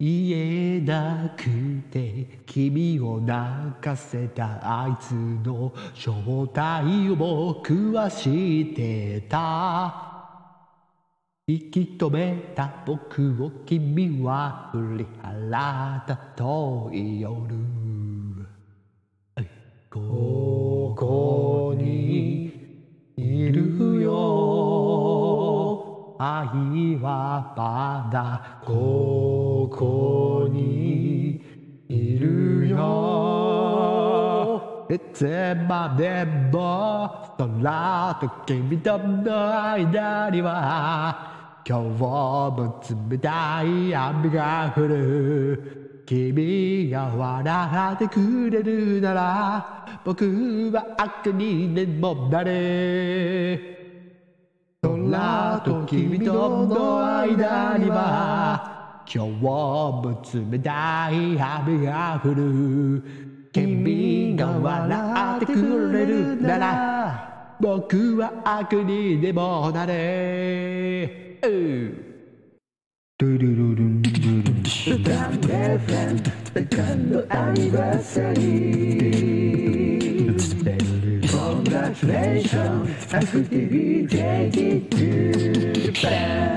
言えなくて君を泣かせたあいつの正体を僕は知ってた。引き止めた僕を君は振り払った遠い夜ここにいるよ。愛はまだここ。にいるよ。いつまでも空と君との間には今日も冷たい雨が降る君が笑ってくれるなら僕は悪にでもなれ。空と君との間には今日も冷たい雨が降る。君が笑ってくれるなら。僕は悪にでもなれ。ドゥルルルンドゥルン歌ってフェンド歌のアニバーサリーコングラチュレーションアクティビティティバン